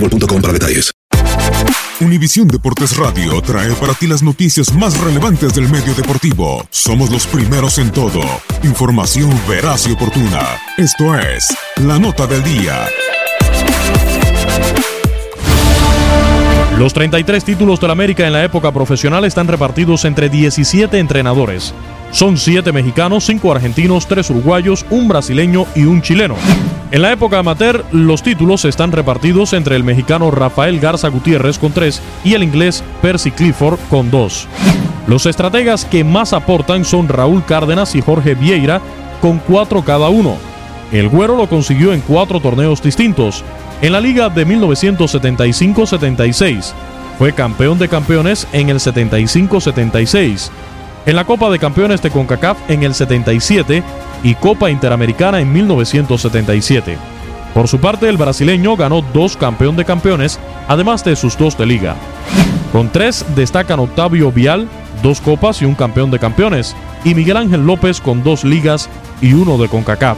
boostmobile.com para detalles. Univisión Deportes Radio trae para ti las noticias más relevantes del medio deportivo. Somos los primeros en todo. Información veraz y oportuna. Esto es La Nota del Día. Los 33 títulos del América en la época profesional están repartidos entre 17 entrenadores. Son 7 mexicanos, 5 argentinos, 3 uruguayos, un brasileño y un chileno. En la época amateur, los títulos están repartidos entre el mexicano Rafael Garza Gutiérrez con 3 y el inglés Percy Clifford con 2. Los estrategas que más aportan son Raúl Cárdenas y Jorge Vieira con 4 cada uno. El Güero lo consiguió en 4 torneos distintos. En la liga de 1975-76 fue campeón de campeones en el 75-76 en la Copa de Campeones de CONCACAF en el 77 y Copa Interamericana en 1977. Por su parte, el brasileño ganó dos campeón de campeones, además de sus dos de liga. Con tres destacan Octavio Vial, dos copas y un campeón de campeones, y Miguel Ángel López con dos ligas y uno de CONCACAF.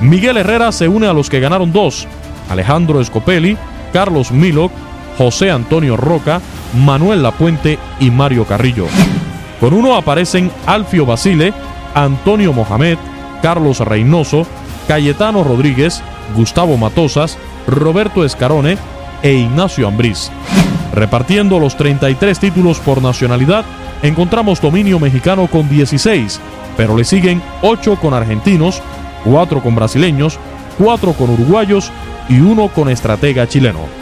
Miguel Herrera se une a los que ganaron dos, Alejandro Escopelli, Carlos Milok, José Antonio Roca, Manuel Lapuente y Mario Carrillo. Con uno aparecen Alfio Basile, Antonio Mohamed, Carlos Reynoso, Cayetano Rodríguez, Gustavo Matosas, Roberto Escarone e Ignacio Ambriz. Repartiendo los 33 títulos por nacionalidad, encontramos dominio mexicano con 16, pero le siguen 8 con argentinos, 4 con brasileños, 4 con uruguayos y 1 con estratega chileno.